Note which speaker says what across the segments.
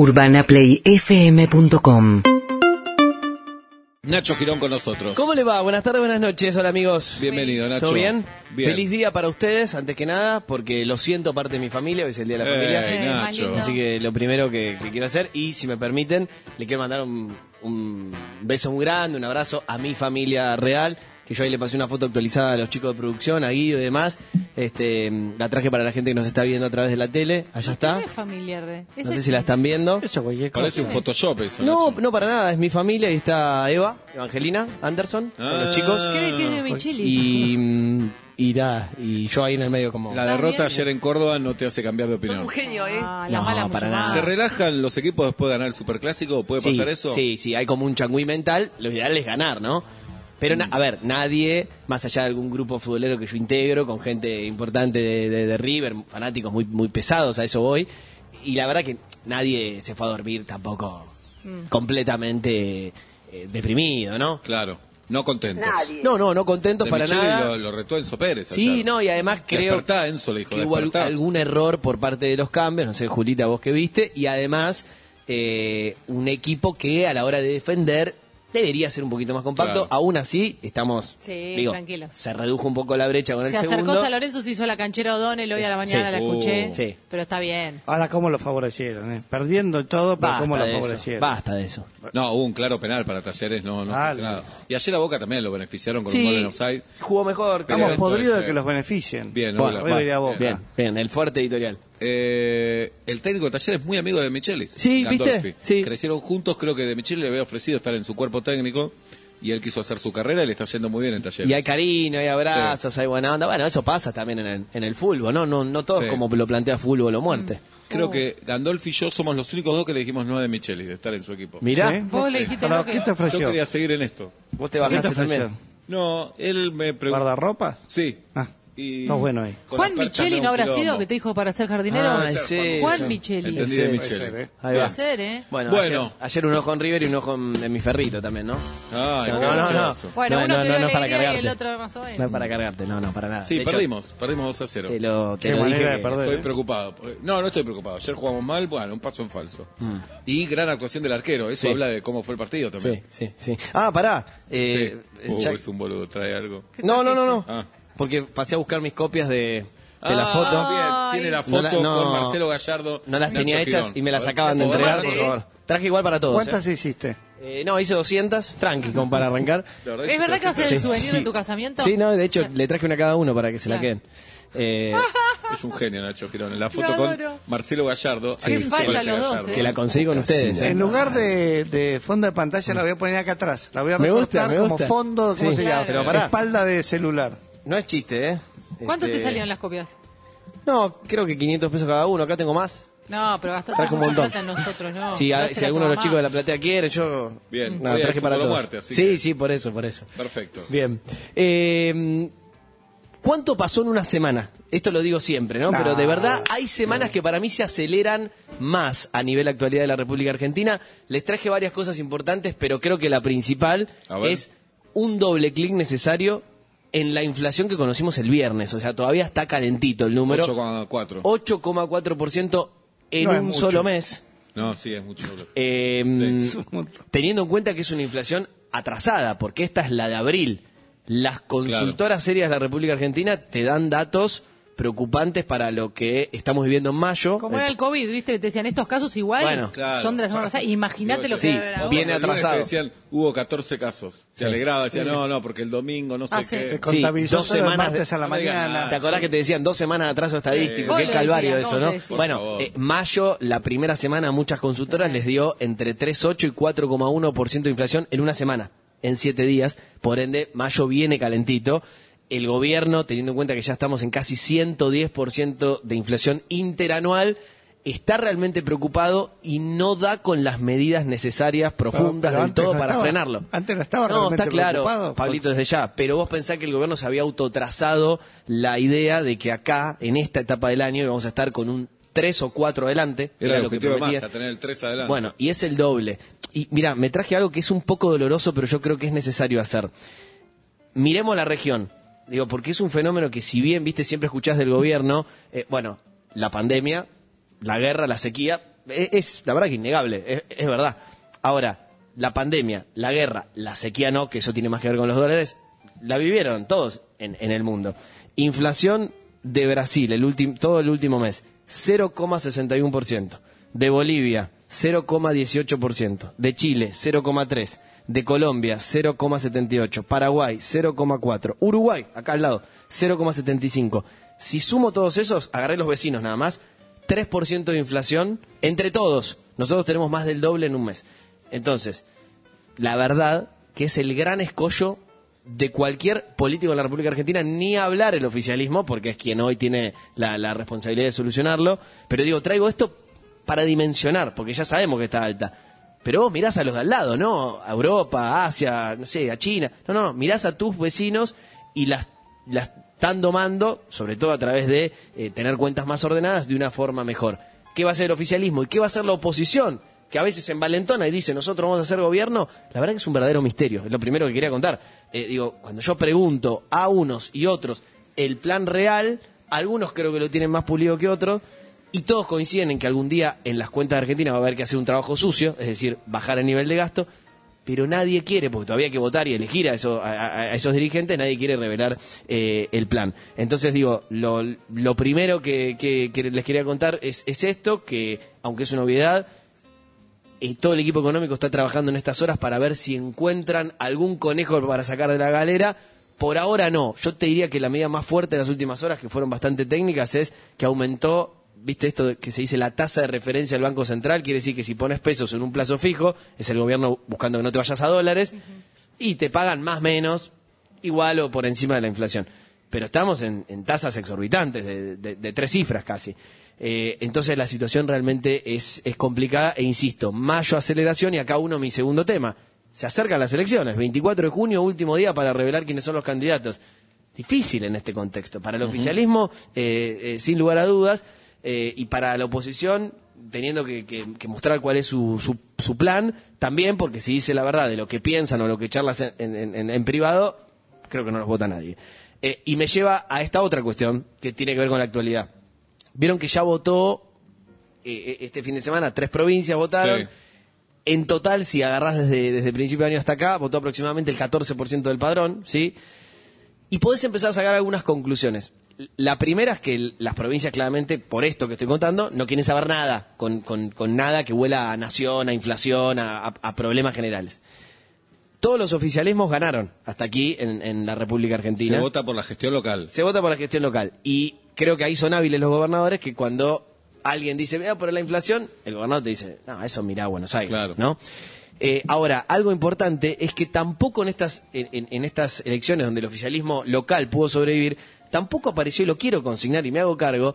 Speaker 1: UrbanaPlayFM.com
Speaker 2: Nacho Girón con nosotros.
Speaker 3: ¿Cómo le va? Buenas tardes, buenas noches, hola amigos.
Speaker 2: Bienvenido, Nacho.
Speaker 3: ¿Todo bien?
Speaker 2: Bien.
Speaker 3: Feliz día para ustedes, antes que nada, porque lo siento parte de mi familia, hoy es el día de la
Speaker 2: Ey,
Speaker 3: familia.
Speaker 4: Eh,
Speaker 2: Nacho.
Speaker 4: lindo.
Speaker 3: Así que lo primero que, que quiero hacer, y si me permiten, le quiero mandar un, un beso muy grande, un abrazo a mi familia real, que yo ahí le pasé una foto actualizada a los chicos de producción, a Guido y demás. Este, la traje para la gente que nos está viendo a través de la tele, allá está.
Speaker 4: Es familiar. eh.
Speaker 3: No sé si la están viendo.
Speaker 2: Parece un Photoshop eso.
Speaker 3: No, no para nada, es mi familia, ahí está Eva, Evangelina, Anderson, con
Speaker 2: Ah.
Speaker 3: los chicos.
Speaker 4: ¿Cree que es de Micheli?
Speaker 3: Y, mm, y nada, y yo ahí en el medio como...
Speaker 2: La
Speaker 4: ¿Está
Speaker 2: derrota ayer en Córdoba no te hace cambiar de opinión.
Speaker 3: genio, ¿eh?
Speaker 4: Ah, la
Speaker 3: No,
Speaker 4: mala
Speaker 3: para nada.
Speaker 2: ¿Se relajan los equipos después de ganar el Superclásico? ¿Puede
Speaker 3: sí,
Speaker 2: pasar eso?
Speaker 3: Sí, sí, hay como un changüí mental, lo ideal es ganar, ¿no? Pero, na- a ver, nadie, más allá de algún grupo futbolero que yo integro, con gente importante de, de- de River, fanáticos muy, muy pesados, a eso voy, y la verdad que nadie se fue a dormir tampoco completamente eh, deprimido, ¿no?
Speaker 2: Claro, no contento.
Speaker 3: No, no, no contentos
Speaker 2: De
Speaker 3: para nada.
Speaker 2: Lo, lo retó Enzo Pérez.
Speaker 3: Sí,
Speaker 2: ayer.
Speaker 3: no, y además creo
Speaker 2: Despertá, Enzo, le dijo,
Speaker 3: que hubo
Speaker 2: despertá.
Speaker 3: algún error por parte de los cambios, no sé, Julita, vos que viste, y además eh, un equipo que a la hora de defender debería ser un poquito más compacto.
Speaker 2: Claro.
Speaker 3: Aún así, estamos,
Speaker 4: Sí,
Speaker 3: digo,
Speaker 4: tranquilos.
Speaker 3: se redujo un poco la brecha con
Speaker 4: Se
Speaker 3: el
Speaker 4: acercó
Speaker 3: segundo.
Speaker 4: San Lorenzo, se hizo la canchera O'Donnell hoy a la
Speaker 3: Sí.
Speaker 4: mañana, la escuché.
Speaker 2: Uh.
Speaker 3: Sí.
Speaker 4: Pero está bien.
Speaker 5: Ahora, ¿cómo lo favorecieron? eh? Perdiendo todo, pero ¿cómo lo
Speaker 3: eso,
Speaker 5: favorecieron?
Speaker 3: basta de eso.
Speaker 2: No, hubo un claro penal para Talleres, no, no nada. Y ayer a Boca también lo beneficiaron con un gol en offside.
Speaker 3: jugó mejor.
Speaker 5: Estamos podridos de que los beneficien.
Speaker 2: Bien,
Speaker 3: Bueno,
Speaker 5: Hoy Boca.
Speaker 3: Bien, bien, el fuerte editorial.
Speaker 2: Eh, el técnico de Talleres es muy amigo de Michelis.
Speaker 3: Sí,
Speaker 2: Gandolfi.
Speaker 3: ¿viste? Sí.
Speaker 2: Crecieron juntos, creo que de Michelis le había ofrecido estar en su cuerpo técnico y él quiso hacer su carrera y le está yendo muy bien en Talleres.
Speaker 3: Y hay cariño, hay abrazos, hay buena onda. Bueno, eso pasa también en el, en el fútbol, ¿no? No, no todo es
Speaker 2: Sí.
Speaker 3: como lo plantea fútbol o muerte.
Speaker 2: Creo que Gandolfi y yo somos los únicos dos que le dijimos no de Michelis, de estar en su equipo.
Speaker 3: Mirá,
Speaker 5: ¿Sí?
Speaker 4: Vos le dijiste lo que-
Speaker 5: ¿Qué te
Speaker 2: Yo quería seguir en esto.
Speaker 3: vos te
Speaker 5: ¿Qué te
Speaker 3: bajaste también.
Speaker 2: No, él me preguntó.
Speaker 5: ¿Guardarropas?
Speaker 2: Sí.
Speaker 5: Ah,
Speaker 2: Y
Speaker 5: sos bueno ahí.
Speaker 2: con
Speaker 4: Juan Micheli no habrá sido que te dijo para ser jardinero.
Speaker 3: Ah, es eso.
Speaker 4: Juan Micheli.
Speaker 2: Entendí de
Speaker 5: Puede
Speaker 2: Micheli.
Speaker 5: ser, ¿eh?
Speaker 3: Ahí va.
Speaker 4: ser, ¿eh?
Speaker 3: Bueno,
Speaker 2: Bueno.
Speaker 3: Ayer, ayer un ojo en River y un ojo en, en mi ferrito también, ¿no?
Speaker 2: Ay,
Speaker 3: No, no, no.
Speaker 2: gracioso.
Speaker 4: Bueno,
Speaker 3: No,
Speaker 4: uno
Speaker 3: no,
Speaker 4: te
Speaker 3: no,
Speaker 4: dio
Speaker 3: no es para
Speaker 4: y el
Speaker 3: cargarte.
Speaker 4: otro más o
Speaker 3: No es
Speaker 4: menos.
Speaker 3: para cargarte, no, no, para nada.
Speaker 2: Sí,
Speaker 3: De hecho,
Speaker 2: perdimos, perdimos 2 a 0.
Speaker 3: Te lo, te lo dije.
Speaker 5: perder.
Speaker 2: Estoy
Speaker 5: ¿eh?
Speaker 2: preocupado. No, no estoy preocupado. Ayer jugamos mal, bueno, un paso en falso.
Speaker 3: Mm.
Speaker 2: Y gran actuación del arquero. Eso
Speaker 3: Sí.
Speaker 2: habla de cómo fue el partido
Speaker 3: Sí,
Speaker 2: también.
Speaker 3: sí, sí. Ah, pará. Eh,
Speaker 2: Sí. Uh,
Speaker 3: ya-
Speaker 2: es un boludo, trae algo.
Speaker 3: No, no, no, no. Porque pasé a buscar mis copias de, de la
Speaker 2: Ah,
Speaker 3: foto.
Speaker 2: bien. Tiene la
Speaker 3: No
Speaker 2: foto
Speaker 3: la- no-
Speaker 2: con Marcelo Gallardo.
Speaker 3: No las
Speaker 2: Nacho
Speaker 3: tenía hechas
Speaker 2: Girón.
Speaker 3: y me las acaban de entregar, por favor. Traje igual para todos.
Speaker 5: ¿Cuántas
Speaker 3: ¿eh?
Speaker 5: hiciste?
Speaker 3: Eh, no, hice 200, tranqui, como para arrancar.
Speaker 2: Verdad
Speaker 4: ¿Es verdad que
Speaker 3: Sí.
Speaker 4: el souvenir de tu casamiento?
Speaker 3: Sí, no, de hecho, le traje una a cada uno para que se la queden. Eh,
Speaker 2: Es un genio, Nacho Girón. En la foto con. Marcelo Gallardo.
Speaker 4: Qué
Speaker 2: ¿A quién se
Speaker 4: facha
Speaker 2: parece
Speaker 4: los dos,
Speaker 2: Gallardo?
Speaker 4: eh.
Speaker 3: que la conseguí con ustedes. ¿eh?
Speaker 5: En lugar de, de fondo de pantalla la voy a poner acá atrás. La voy a
Speaker 3: Me gusta,
Speaker 5: recortar
Speaker 3: me
Speaker 5: como
Speaker 3: gusta.
Speaker 5: fondo, ¿cómo
Speaker 3: Sí.
Speaker 5: se llama?
Speaker 4: Claro.
Speaker 3: Pero pará.
Speaker 5: Espalda de celular.
Speaker 3: No es chiste, ¿eh?
Speaker 4: ¿Cuánto te
Speaker 3: Este,
Speaker 4: salieron las copias?
Speaker 3: No, creo que 500 pesos cada uno. Acá tengo más.
Speaker 4: No, pero gastaste
Speaker 3: Traje un
Speaker 4: mucha
Speaker 3: montón.
Speaker 4: plata nosotros, ¿no.
Speaker 3: si, a- alguno de los chicos de la platea quiere, yo.
Speaker 2: Bien,
Speaker 3: traje para todos.
Speaker 2: muerte, así
Speaker 3: sí,
Speaker 2: que-
Speaker 3: sí, por eso, por eso.
Speaker 2: Perfecto.
Speaker 3: Bien. Eh, ¿Cuánto pasó en una semana? Esto lo digo siempre, ¿no?
Speaker 5: No.
Speaker 3: Pero de verdad hay semanas que para mí se aceleran más a nivel actualidad de la República Argentina. Les traje varias cosas importantes, pero creo que la principal es un doble clic necesario en la inflación que conocimos el viernes. O sea, todavía está calentito el número.
Speaker 2: 8,4.
Speaker 3: 8,4% en
Speaker 5: No
Speaker 3: un
Speaker 5: mucho.
Speaker 3: solo mes.
Speaker 2: No, sí, es mucho.
Speaker 3: Eh,
Speaker 5: montón.
Speaker 3: teniendo en cuenta que es una inflación atrasada, porque esta es la de abril. Las consultoras serias de la República Argentina te dan datos preocupantes para lo que estamos viviendo en mayo.
Speaker 4: Como era el COVID, ¿viste? Te decían, estos casos igual
Speaker 3: Bueno.
Speaker 2: Claro.
Speaker 4: son de la semana pasada. Imagínate lo que
Speaker 3: Sí,
Speaker 4: ahora.
Speaker 3: viene atrasado.
Speaker 2: te decían, hubo 14 casos. Se alegraba, decía, no, no, porque el domingo, no sé
Speaker 4: Ah, sí.
Speaker 2: qué.
Speaker 5: Se contabilizó
Speaker 3: dos semanas de-
Speaker 5: a la
Speaker 2: no
Speaker 5: mañana.
Speaker 2: nada.
Speaker 3: ¿Te acordás que te decían dos semanas de atraso estadístico? Qué calvario eso, ¿no? Bueno, eh, mayo, la primera semana, a muchas consultoras les dio entre 3,8 y 4,1% de inflación en una semana, en siete días. Por ende, mayo viene calentito. El gobierno, teniendo en cuenta que ya estamos en casi 110% de inflación interanual, está realmente preocupado y no da con las medidas necesarias, profundas
Speaker 5: pero
Speaker 3: del todo
Speaker 5: no
Speaker 3: para
Speaker 5: estaba-
Speaker 3: frenarlo.
Speaker 5: antes no estaba
Speaker 3: No,
Speaker 5: realmente
Speaker 3: está claro,
Speaker 5: preocupado.
Speaker 3: Pablito, desde ya. Pero vos pensás que el gobierno se había autotrazado la idea de que acá, en esta etapa del año, íbamos a estar con un 3 o 4 adelante.
Speaker 2: Era el
Speaker 3: lo que prometía.
Speaker 2: Massa, tener el 3 adelante.
Speaker 3: Bueno, y es el doble. Y mira, me traje algo que es un poco doloroso, pero yo creo que es necesario hacer. Miremos la región. Digo, porque es un fenómeno que si bien, viste, siempre escuchás del gobierno, eh, bueno, la pandemia, la guerra, la sequía, es, es la verdad que innegable, es, verdad. Ahora, la pandemia, la guerra, la sequía no, que eso tiene más que ver con los dólares, la vivieron todos en, en el mundo. Inflación de Brasil, el último, todo el último mes, 0,61%. De Bolivia, 0,18%. De Chile, 0,3%. De Colombia, 0,78%. Paraguay, 0,4%. Uruguay, acá al lado, 0,75%. Si sumo todos esos, agarré los vecinos nada más, 3% de inflación entre todos. Nosotros tenemos más del doble en un mes. Entonces, la verdad que es el gran escollo de cualquier político en la República Argentina, ni hablar el oficialismo, porque es quien hoy tiene la, la responsabilidad de solucionarlo. Pero digo, traigo esto para dimensionar, porque ya sabemos que está alta. Pero vos mirás a los de al lado, ¿no? A Europa, Asia, no sé, a China. No, no, no, mirás a tus vecinos y las, las están domando, sobre todo a través de eh, tener cuentas más ordenadas, de una forma mejor. ¿Qué va a hacer el oficialismo y qué va a hacer la oposición? Que a veces se envalentona y dice, nosotros vamos a hacer gobierno. La verdad que es un verdadero misterio. Es lo primero que quería contar. Eh, digo, cuando yo pregunto a unos y otros el plan real, algunos creo que lo tienen más pulido que otros, y todos coinciden en que algún día en las cuentas de Argentina va a haber que hacer un trabajo sucio, es decir, bajar el nivel de gasto, pero nadie quiere, porque todavía hay que votar y elegir a, eso- a- esos dirigentes, nadie quiere revelar eh, el plan. Entonces digo, lo, primero que, les quería contar es, es esto, que aunque es una obviedad, eh, todo el equipo económico está trabajando en estas horas para ver si encuentran algún conejo para sacar de la galera. Por ahora no. Yo te diría que la medida más fuerte de las últimas horas, que fueron bastante técnicas, es que aumentó, viste esto que se dice la tasa de referencia del Banco Central, quiere decir que si pones pesos en un plazo fijo, es el gobierno buscando que no te vayas a dólares, y te pagan más menos, igual o por encima de la inflación. Pero estamos en, en tasas exorbitantes, de, de- de tres cifras casi. Eh, entonces la situación realmente es, es complicada e insisto, mayo aceleración y acá uno mi segundo tema. Se acercan las elecciones, 24 de junio, último día para revelar quiénes son los candidatos. Difícil en este contexto. Para el oficialismo, eh, eh, sin lugar a dudas, eh, y para la oposición, teniendo que, que- que mostrar cuál es su, su, su plan, también porque si dice la verdad de lo que piensan o lo que charlas en, en- en- en privado, creo que no los vota nadie. Eh, y me lleva a esta otra cuestión que tiene que ver con la actualidad. Vieron que ya votó eh, este fin de semana, tres provincias votaron.
Speaker 2: Sí.
Speaker 3: En total, si agarrás desde, desde el principio de año hasta acá, votó aproximadamente el 14% del padrón, ¿sí? Y podés empezar a sacar algunas conclusiones. La primera es que las provincias, claramente, por esto que estoy contando, no quieren saber nada, con, con- con nada que huela a nación, a inflación, a, a- a problemas generales. Todos los oficialismos ganaron hasta aquí en, en la República Argentina.
Speaker 2: Se vota por la gestión local.
Speaker 3: Se vota por la gestión local. Y creo que ahí son hábiles los gobernadores que cuando alguien dice, mira, por la inflación, el gobernador te dice, no, eso mira Buenos Aires,
Speaker 2: Claro.
Speaker 3: ¿no? Eh, ahora, algo importante es que tampoco en estas, en- en estas elecciones donde el oficialismo local pudo sobrevivir, tampoco apareció, y lo quiero consignar y me hago cargo,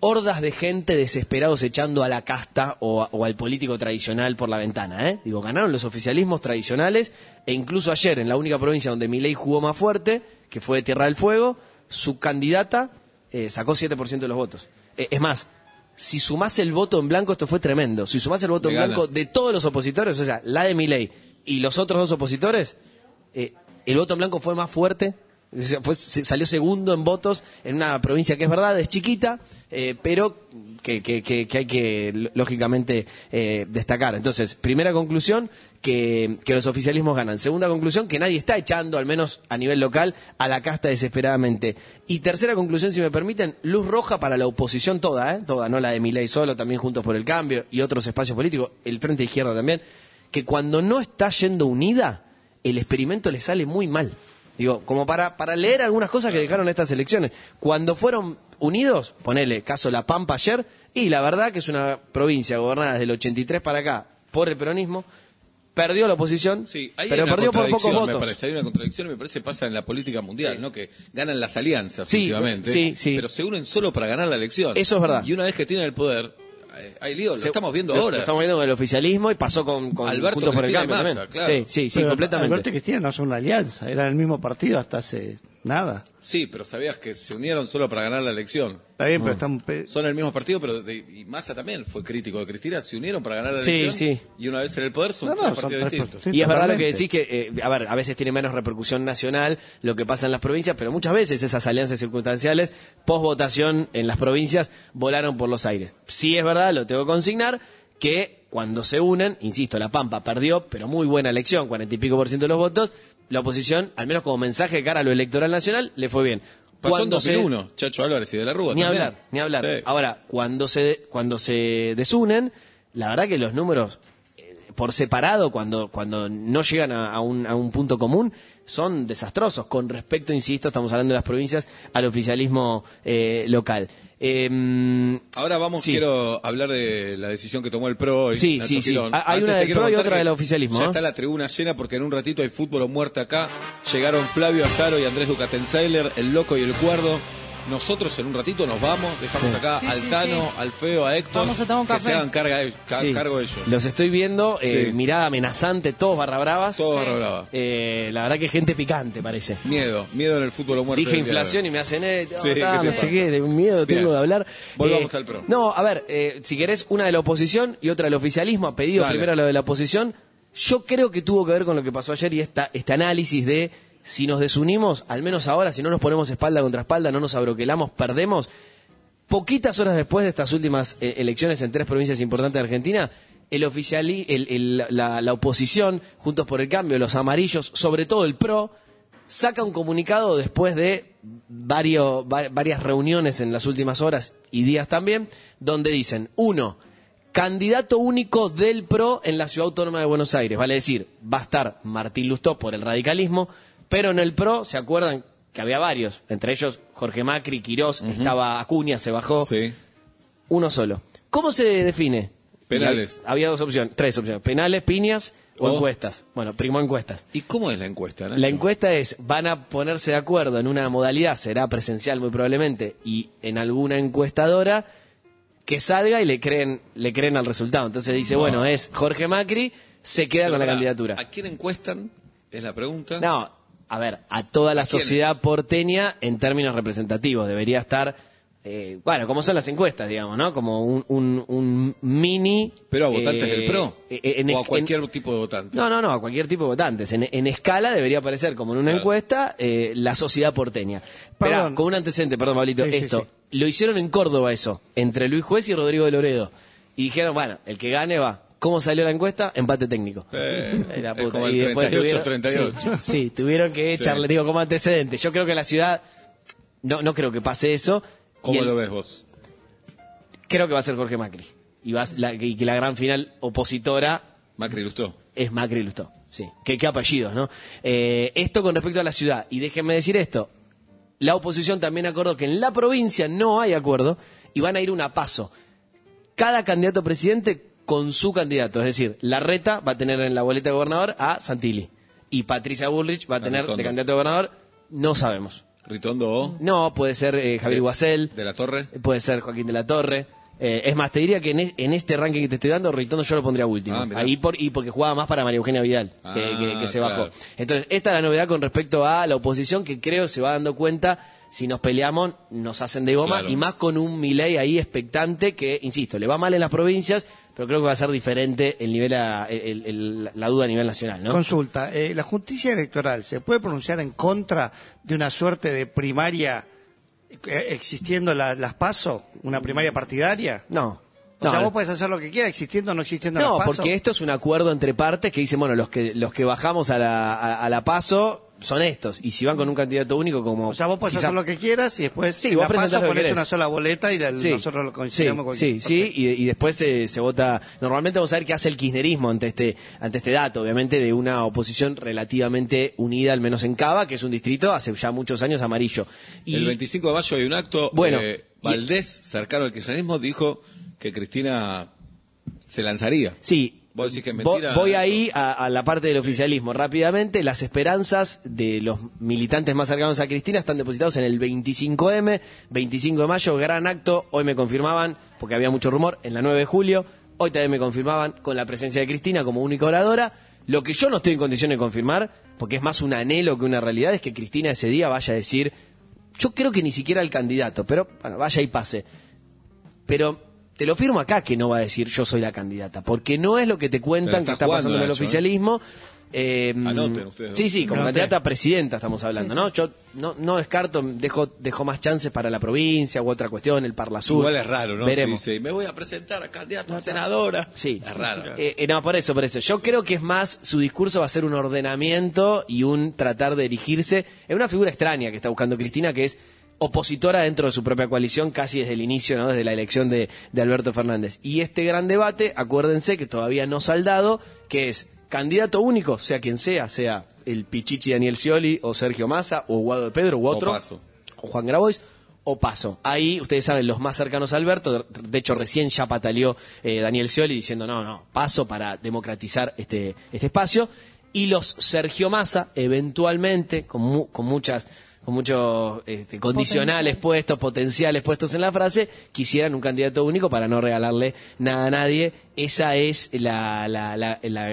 Speaker 3: hordas de gente desesperados echando a la casta o, al político tradicional por la ventana. ¿eh? Digo, ganaron los oficialismos tradicionales e incluso ayer en la única provincia donde Milei jugó más fuerte, que fue de Tierra del Fuego, su candidata eh, sacó 7% de los votos. Eh, es más, si sumás el voto en blanco, esto fue tremendo, si sumás el voto en
Speaker 2: gana.
Speaker 3: blanco de todos los opositores, o sea, la de Milei y los otros dos opositores, eh, el voto en blanco fue más fuerte, fue- salió segundo en votos en una provincia que es verdad, es chiquita, eh, pero que, que- que- hay que, lógicamente, eh, destacar. Entonces, primera conclusión, que, que los oficialismos ganan. Segunda conclusión, que nadie está echando, al menos a nivel local, a la casta desesperadamente. Y tercera conclusión, si me permiten, luz roja para la oposición toda, ¿eh? toda, no la de Milei solo, también Juntos por el Cambio y otros espacios políticos, el Frente Izquierda también, que cuando no está yendo unida, el experimento le sale muy mal. Digo, como para, para leer algunas cosas que dejaron estas elecciones. Cuando fueron unidos, ponele caso La Pampa ayer, y la verdad que es una provincia gobernada desde el 83 para acá por el peronismo, perdió la oposición,
Speaker 2: Sí,
Speaker 3: pero perdió por pocos
Speaker 2: contradicción, me
Speaker 3: votos.
Speaker 2: parece. Hay una contradicción me parece pasa en la política mundial,
Speaker 3: Sí.
Speaker 2: ¿no? Que ganan las alianzas
Speaker 3: Sí,
Speaker 2: últimamente,
Speaker 3: sí, sí.
Speaker 2: pero se unen solo para ganar la elección.
Speaker 3: Eso es verdad.
Speaker 2: Y una vez que tienen el poder, hay lío, lo
Speaker 3: Se-
Speaker 2: estamos viendo
Speaker 3: lo-
Speaker 2: ahora.
Speaker 3: Lo estamos viendo con el oficialismo y pasó con, con
Speaker 2: Alberto
Speaker 3: Juntos por el Cambio
Speaker 2: Massa,
Speaker 3: también.
Speaker 2: claro.
Speaker 3: Sí, sí, sí,
Speaker 5: Pero
Speaker 3: completamente.
Speaker 5: Alberto y Cristina no son una alianza, eran el mismo partido hasta hace Nada.
Speaker 2: Sí, pero sabías que se unieron solo para ganar la elección.
Speaker 5: Está bien, pero están... pe-
Speaker 2: Son el mismo partido, pero de- y Massa también fue crítico de Cristina. Se unieron para ganar la
Speaker 3: Sí,
Speaker 2: elección.
Speaker 3: sí.
Speaker 2: Y una vez en el poder son
Speaker 5: No, no,
Speaker 2: tres
Speaker 5: son
Speaker 2: partidos
Speaker 5: tres
Speaker 2: distintos.
Speaker 5: partidos. Sí,
Speaker 3: y es verdad lo que
Speaker 5: totalmente.
Speaker 3: decís que, eh, a ver, a veces tiene menos repercusión nacional lo que pasa en las provincias, pero muchas veces esas alianzas circunstanciales, post votación en las provincias, volaron por los aires. Sí es verdad, lo tengo que consignar, que cuando se unen, insisto, La Pampa perdió, pero muy buena elección, cuarenta y pico por ciento de los votos, la oposición, al menos como mensaje de cara a lo electoral nacional, le fue bien.
Speaker 2: Pasó en
Speaker 3: Cuando se-
Speaker 2: 2001, Chacho Álvarez y de la Rúa.
Speaker 3: Ni
Speaker 2: también.
Speaker 3: hablar, ni hablar.
Speaker 2: Sí.
Speaker 3: Ahora, cuando se, cuando se desunen, la verdad que los números eh, por separado, cuando, cuando no llegan a, a un, a un punto común, son desastrosos. Con respecto, insisto, estamos hablando de las provincias, al oficialismo eh, local. Eh,
Speaker 2: Ahora vamos,
Speaker 3: Sí.
Speaker 2: quiero hablar de la decisión que tomó el PRO hoy.
Speaker 3: Sí, sí, sí. Hay
Speaker 2: Antes
Speaker 3: una del PRO y otra del oficialismo,
Speaker 2: Ya
Speaker 3: ¿no?
Speaker 2: está la tribuna llena porque en un ratito hay fútbol o muerte acá. Llegaron Flavio Azaro y Andrés Ducatenseiler, el loco y el cuerdo. Nosotros en un ratito nos vamos, dejamos
Speaker 3: Sí.
Speaker 2: acá
Speaker 4: Sí,
Speaker 2: al
Speaker 4: sí,
Speaker 2: Tano,
Speaker 4: sí.
Speaker 2: al Feo, a Héctor.
Speaker 4: Vamos a tomar un
Speaker 2: que
Speaker 4: café.
Speaker 2: se hagan carga, ca-
Speaker 3: sí.
Speaker 2: cargo ellos.
Speaker 3: Los estoy viendo, eh,
Speaker 2: Sí.
Speaker 3: mirada amenazante, todos barra bravas.
Speaker 2: Todo
Speaker 4: Sí.
Speaker 2: barra brava.
Speaker 3: Eh, la verdad que gente picante parece.
Speaker 2: Miedo, miedo en el fútbol o muerte.
Speaker 3: Dije
Speaker 2: de
Speaker 3: inflación y me hacen, eh,
Speaker 2: Sí, ¿qué te
Speaker 3: no sé qué, de miedo
Speaker 2: Bien.
Speaker 3: tengo de hablar.
Speaker 2: Volvamos
Speaker 3: Eh,
Speaker 2: al PRO.
Speaker 3: No, a ver, eh, si querés, una de la oposición y otra del oficialismo, ha pedido
Speaker 2: Dale.
Speaker 3: primero lo de la oposición. Yo creo que tuvo que ver con lo que pasó ayer y esta, este análisis de si nos desunimos, al menos ahora, si no nos ponemos espalda contra espalda, no nos abroquelamos, perdemos. Poquitas horas después de estas últimas eh, elecciones en tres provincias importantes de Argentina, el oficiali, el- la, la oposición, Juntos por el Cambio, los amarillos, sobre todo el PRO, saca un comunicado después de varias reuniones en las últimas horas y días también, donde dicen, uno, candidato único del PRO en la Ciudad Autónoma de Buenos Aires, vale decir, va a estar Martín Lustó por el radicalismo, pero en el PRO, ¿se acuerdan? Que había varios, entre ellos Jorge Macri, Quirós, estaba Acuña, se bajó,
Speaker 2: Sí.
Speaker 3: uno solo. ¿Cómo se define?
Speaker 2: Penales.
Speaker 3: Había dos opciones, tres opciones, penales, piñas o
Speaker 2: O-
Speaker 3: encuestas. Bueno, primo encuestas.
Speaker 2: ¿Y cómo es la encuesta? Nacho?
Speaker 3: La encuesta es, van a ponerse de acuerdo en una modalidad, será presencial muy probablemente, y en alguna encuestadora que salga y le creen, le creen al resultado. Entonces dice,
Speaker 2: No.
Speaker 3: bueno, es Jorge Macri, se queda
Speaker 2: Pero
Speaker 3: con la candidatura.
Speaker 2: ¿A quién encuestan? Es la pregunta.
Speaker 3: No, a ver, a toda la sociedad porteña en términos representativos. Debería estar, eh, bueno, como son las encuestas, digamos, ¿no? Como un, un, un mini...
Speaker 2: Pero a votantes
Speaker 3: eh,
Speaker 2: del PRO.
Speaker 3: eh, en-
Speaker 2: o a
Speaker 3: en-
Speaker 2: cualquier tipo de votante.
Speaker 3: no, no, no, a cualquier tipo de votantes. En, en escala debería aparecer, como en una
Speaker 2: Claro.
Speaker 3: encuesta, eh, la sociedad porteña. Pero
Speaker 5: Perdón.
Speaker 3: con un antecedente, perdón, Pablito,
Speaker 5: Sí, sí,
Speaker 3: esto.
Speaker 5: sí.
Speaker 3: Lo hicieron en Córdoba eso, entre Luis Juez y Rodrigo de Loredo. Y dijeron, bueno, el que gane va. ¿Cómo salió la encuesta? Empate técnico.
Speaker 2: Eh,
Speaker 3: Ay, la
Speaker 2: es
Speaker 3: puta.
Speaker 2: como el
Speaker 3: Y después
Speaker 2: 38,
Speaker 3: tuvieron-
Speaker 2: 38.
Speaker 3: Sí, sí, tuvieron que echarle, digo, como antecedente. Yo creo que la ciudad, no, no creo que pase eso.
Speaker 2: ¿Cómo
Speaker 3: el-
Speaker 2: lo ves vos?
Speaker 3: Creo que va a ser Jorge Macri. Y, va, a- la, y que la gran final opositora
Speaker 2: Macri Lustó.
Speaker 3: es Macri Lustó. Sí. ¿Qué, qué apellidos, ¿no? Eh, esto con respecto a la ciudad. Y déjenme decir esto. La oposición también acordó que en la provincia no hay acuerdo y van a ir una a paso. Cada candidato a presidente con su candidato. Es decir, la reta va a tener en la boleta de gobernador a Santilli. Y Patricia Bullrich va a
Speaker 2: A
Speaker 3: tener
Speaker 2: Ritondo.
Speaker 3: de candidato a gobernador, no sabemos.
Speaker 2: Ritondo O.
Speaker 3: No, puede ser eh, Javier Guasel.
Speaker 2: De la Torre.
Speaker 3: Puede ser Joaquín de la Torre. Eh, es más, te diría que en, es- en este ranking que te estoy dando, Ritondo yo lo pondría último.
Speaker 2: Ah.
Speaker 3: Ahí por, y porque jugaba más para María Eugenia Vidal, que,
Speaker 2: Ah,
Speaker 3: que- que se
Speaker 2: claro.
Speaker 3: bajó. Entonces, esta es la novedad con respecto a la oposición, que creo se va dando cuenta, si nos peleamos, nos hacen de goma,
Speaker 2: Claro.
Speaker 3: y más con un Milei ahí expectante, que, insisto, le va mal en las provincias, pero creo que va a ser diferente el nivel a- el- el- la duda a nivel nacional, ¿no?
Speaker 5: Consulta, eh, ¿la justicia electoral se puede pronunciar en contra de una suerte de primaria eh, existiendo la- las PASO, una primaria partidaria?
Speaker 3: No.
Speaker 5: O
Speaker 3: No,
Speaker 5: sea,
Speaker 3: no.
Speaker 5: vos podés hacer lo que quieras, existiendo o no existiendo
Speaker 3: No,
Speaker 5: las PASO.
Speaker 3: porque esto es un acuerdo entre partes que dicen, bueno, los que los que bajamos a la, a, a la paso son estos. Y si van con un candidato único como...
Speaker 5: O sea, vos podés
Speaker 3: quizá-
Speaker 5: hacer lo que quieras y después
Speaker 3: Sí, vos
Speaker 5: PASO ponés una sola boleta y la-
Speaker 3: Sí,
Speaker 5: nosotros lo
Speaker 3: sí,
Speaker 5: consideramos
Speaker 3: sí, sí, y, y después se, se vota. Normalmente vamos a ver qué hace el kirchnerismo ante este ante este dato, obviamente de una oposición relativamente unida, al menos en Cava, que es un distrito hace ya muchos años amarillo. Y
Speaker 2: El 25 de mayo hay un acto.
Speaker 3: Bueno,
Speaker 2: eh, Valdés, cercano al kirchnerismo, dijo que Cristina se lanzaría.
Speaker 3: Sí.
Speaker 2: Vos decís que mentira,
Speaker 3: Voy ahí a, a la parte del oficialismo. Rápidamente, las esperanzas de los militantes más cercanos a Cristina están depositados en el 25M, 25 de mayo, gran acto. Hoy me confirmaban, porque había mucho rumor, en la 9 de julio. Hoy también me confirmaban con la presencia de Cristina como única oradora. Lo que yo no estoy en condiciones de confirmar, porque es más un anhelo que una realidad, es que Cristina ese día vaya a decir, yo creo que ni siquiera el candidato, pero bueno, vaya y pase. Pero te lo firmo acá que no va a decir yo soy la candidata, porque no es lo que te cuentan que
Speaker 2: está
Speaker 3: pasando en el
Speaker 2: ¿eh?
Speaker 3: oficialismo. Eh,
Speaker 2: Anoten ustedes.
Speaker 3: Sí, sí, como
Speaker 5: Anoten.
Speaker 3: candidata a presidenta estamos hablando, ¿no? Yo no, no descarto, dejo, dejo más chances para la provincia u otra cuestión, el Parla Sur.
Speaker 2: Igual es raro, ¿no?
Speaker 3: Veremos.
Speaker 2: Dice, me voy a presentar a candidata a senadora.
Speaker 3: Sí.
Speaker 2: Es raro.
Speaker 3: Eh, eh, no, por eso, por eso. Yo creo que es más, su discurso va a ser un ordenamiento y un tratar de erigirse en una figura extraña que está buscando Cristina, que es opositora dentro de su propia coalición casi desde el inicio, ¿no? desde la elección de, de Alberto Fernández. Y este gran debate, acuérdense que todavía no saldado, que es candidato único, sea quien sea, sea el Pichichi Daniel Scioli o Sergio Massa o Guado de Pedro u
Speaker 2: O
Speaker 3: otro
Speaker 2: Paso.
Speaker 3: o Juan Grabois o Paso. Ahí, ustedes saben, los más cercanos a Alberto, de- de hecho recién ya pataleó eh, Daniel Scioli diciendo, no, no, Paso para democratizar este, este espacio. Y los Sergio Massa, eventualmente, con, mu- con muchas con muchos este, condicionales
Speaker 4: Potencial.
Speaker 3: puestos, potenciales puestos en la frase, quisieran un candidato único para no regalarle nada a nadie. Esa es la, la- la- la-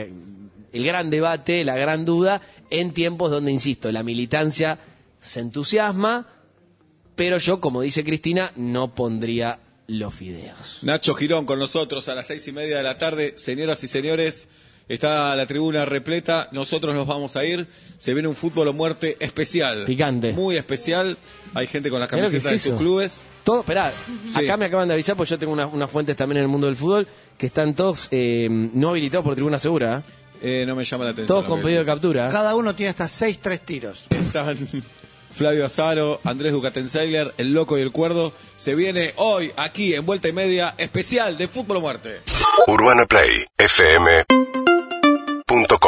Speaker 3: el gran debate, la gran duda, en tiempos donde, insisto, la militancia se entusiasma, pero yo, como dice Cristina, no pondría los fideos.
Speaker 2: Nacho Girón con nosotros a las seis y media de la tarde. Señoras y señores, está la tribuna repleta. Nosotros nos vamos a ir. Se viene un fútbol o muerte especial.
Speaker 3: Picante.
Speaker 2: Muy especial. Hay gente con las camisetas de sus clubes.
Speaker 3: Todo, esperá,
Speaker 2: Sí.
Speaker 3: acá me acaban de avisar, porque yo tengo una- unas fuentes también en el mundo del fútbol, que están todos eh, no habilitados por tribuna segura, ¿eh?
Speaker 2: Eh, no me llama la atención.
Speaker 3: todos con pedido de captura.
Speaker 5: Cada uno tiene hasta seis, tres tiros.
Speaker 2: Están Flavio Azaro, Andrés Ducatenseiler, El Loco y el Cuerdo. Se viene hoy, aquí, en Vuelta y Media, especial de Fútbol o Muerte.
Speaker 1: Urbana Play fm www.radiomaria.com.